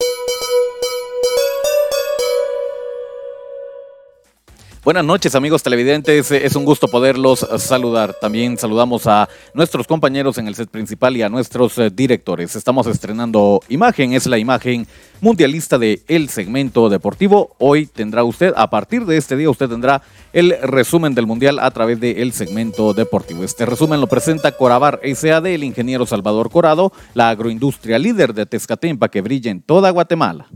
Thank you. Buenas noches amigos televidentes, es un gusto poderlos saludar. También saludamos a nuestros compañeros en el set principal y a nuestros eh, directores. Estamos estrenando imagen, es la imagen mundialista de el segmento deportivo. Hoy tendrá usted, a partir de este día, usted tendrá el resumen del mundial a través del el segmento deportivo. Este resumen lo presenta Corabar SAD, el ingeniero Salvador Corado, la agroindustria líder de Tezcatempa que brilla en toda Guatemala.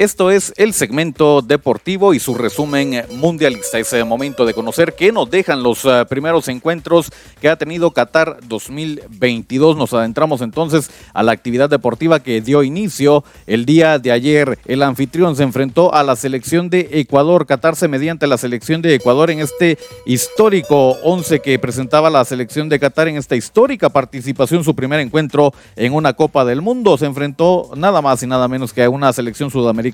Esto es el segmento deportivo y su resumen mundialista. Es el momento de conocer qué nos dejan los eh, primeros encuentros que ha tenido Qatar 2022. Nos adentramos entonces a la actividad deportiva que dio inicio el día de ayer. El anfitrión se enfrentó a la selección de Ecuador. Qatar se mediante la selección de Ecuador en este histórico 11 que presentaba la selección de Qatar en esta histórica participación, su primer encuentro en una Copa del Mundo. Se enfrentó nada más y nada menos que a una selección sudamericana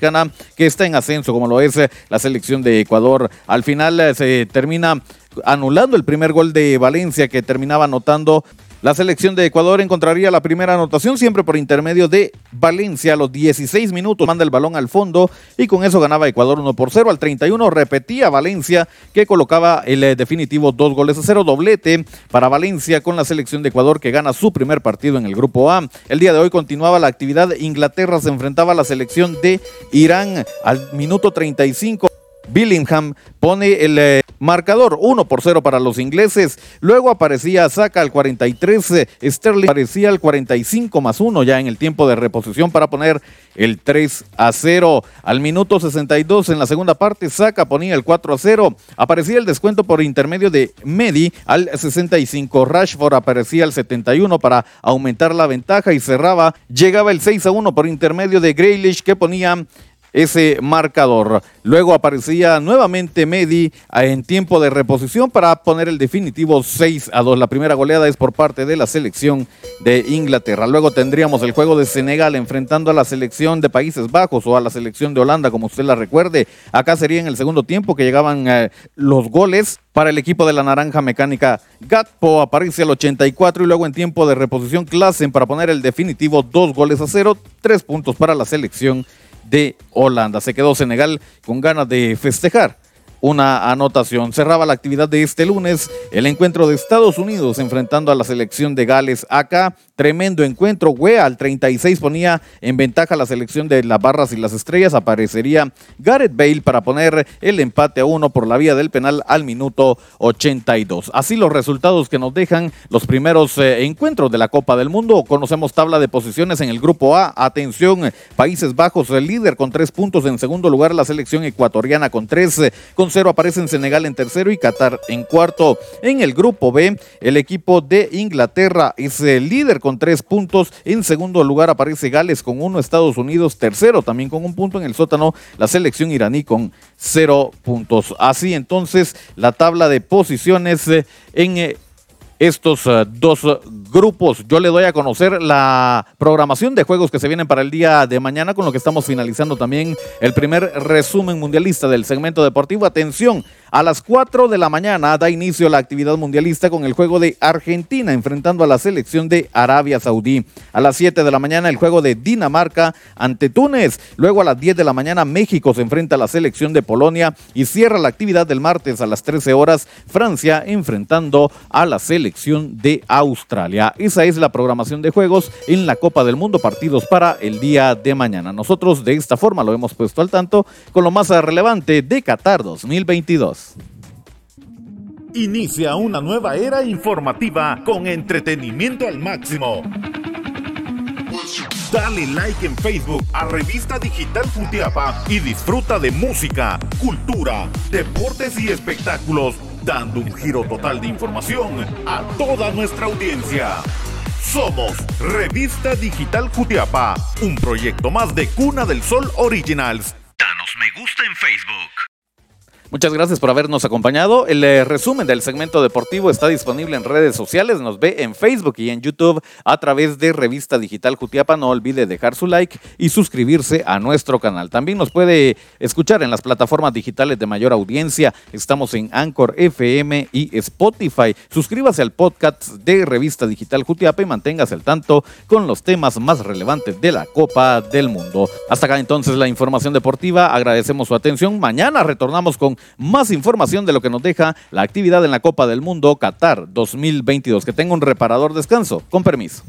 que está en ascenso, como lo es eh, la selección de Ecuador. Al final eh, se termina anulando el primer gol de Valencia que terminaba anotando la selección de Ecuador encontraría la primera anotación siempre por intermedio de Valencia a los 16 minutos. Manda el balón al fondo y con eso ganaba Ecuador 1 por 0. Al 31 repetía Valencia que colocaba el eh, definitivo dos goles a cero. Doblete para Valencia con la selección de Ecuador que gana su primer partido en el grupo A. El día de hoy continuaba la actividad. Inglaterra se enfrentaba a la selección de Irán al minuto 35. Billingham pone el eh, marcador 1 por 0 para los ingleses. Luego aparecía Saca al 43, eh, Sterling aparecía al 45 más 1 ya en el tiempo de reposición para poner el 3 a 0. Al minuto 62 en la segunda parte, Saca ponía el 4 a 0. Aparecía el descuento por intermedio de Medi al 65. Rashford aparecía al 71 para aumentar la ventaja y cerraba. Llegaba el 6 a 1 por intermedio de Grealish que ponía ese marcador. Luego aparecía nuevamente Medi en tiempo de reposición para poner el definitivo 6 a 2. La primera goleada es por parte de la selección de Inglaterra. Luego tendríamos el juego de Senegal enfrentando a la selección de Países Bajos o a la selección de Holanda, como usted la recuerde. Acá sería en el segundo tiempo que llegaban eh, los goles para el equipo de la Naranja Mecánica. Gatpo aparece al 84 y luego en tiempo de reposición Klassen para poner el definitivo 2 goles a 0, 3 puntos para la selección de Holanda. Se quedó Senegal con ganas de festejar una anotación. Cerraba la actividad de este lunes el encuentro de Estados Unidos enfrentando a la selección de Gales acá. Tremendo encuentro. Wea al 36 ponía en ventaja la selección de las barras y las estrellas. Aparecería Gareth Bale para poner el empate a uno por la vía del penal al minuto 82. Así los resultados que nos dejan los primeros eh, encuentros de la Copa del Mundo. Conocemos tabla de posiciones en el grupo A. Atención, Países Bajos, el líder con tres puntos. En segundo lugar, la selección ecuatoriana con tres. Con cero aparecen Senegal en tercero y Qatar en cuarto. En el grupo B, el equipo de Inglaterra es el líder con tres puntos. En segundo lugar aparece Gales con uno, Estados Unidos tercero también con un punto. En el sótano, la selección iraní con cero puntos. Así entonces, la tabla de posiciones eh, en eh, estos eh, dos grupos. Yo le doy a conocer la programación de juegos que se vienen para el día de mañana, con lo que estamos finalizando también el primer resumen mundialista del segmento deportivo. Atención, a las 4 de la mañana da inicio la actividad mundialista con el juego de Argentina enfrentando a la selección de Arabia Saudí. A las 7 de la mañana el juego de Dinamarca ante Túnez. Luego a las 10 de la mañana México se enfrenta a la selección de Polonia y cierra la actividad del martes a las 13 horas Francia enfrentando a la selección de Australia. Esa es la programación de juegos en la Copa del Mundo, partidos para el día de mañana. Nosotros de esta forma lo hemos puesto al tanto con lo más relevante de Qatar 2022. Inicia una nueva era informativa con entretenimiento al máximo. Dale like en Facebook a Revista Digital Futiapa y disfruta de música, cultura, deportes y espectáculos, dando un giro total de información a toda nuestra audiencia. Somos Revista Digital Futiapa, un proyecto más de Cuna del Sol Originals. Danos me gusta en Facebook. Muchas gracias por habernos acompañado. El eh, resumen del segmento deportivo está disponible en redes sociales. Nos ve en Facebook y en YouTube a través de Revista Digital Jutiapa. No olvide dejar su like y suscribirse a nuestro canal. También nos puede escuchar en las plataformas digitales de mayor audiencia. Estamos en Anchor FM y Spotify. Suscríbase al podcast de Revista Digital Jutiapa y manténgase al tanto con los temas más relevantes de la Copa del Mundo. Hasta acá entonces la información deportiva. Agradecemos su atención. Mañana retornamos más información de lo que nos deja la actividad en la Copa del Mundo Qatar 2022. Que tenga un reparador descanso. Con permiso.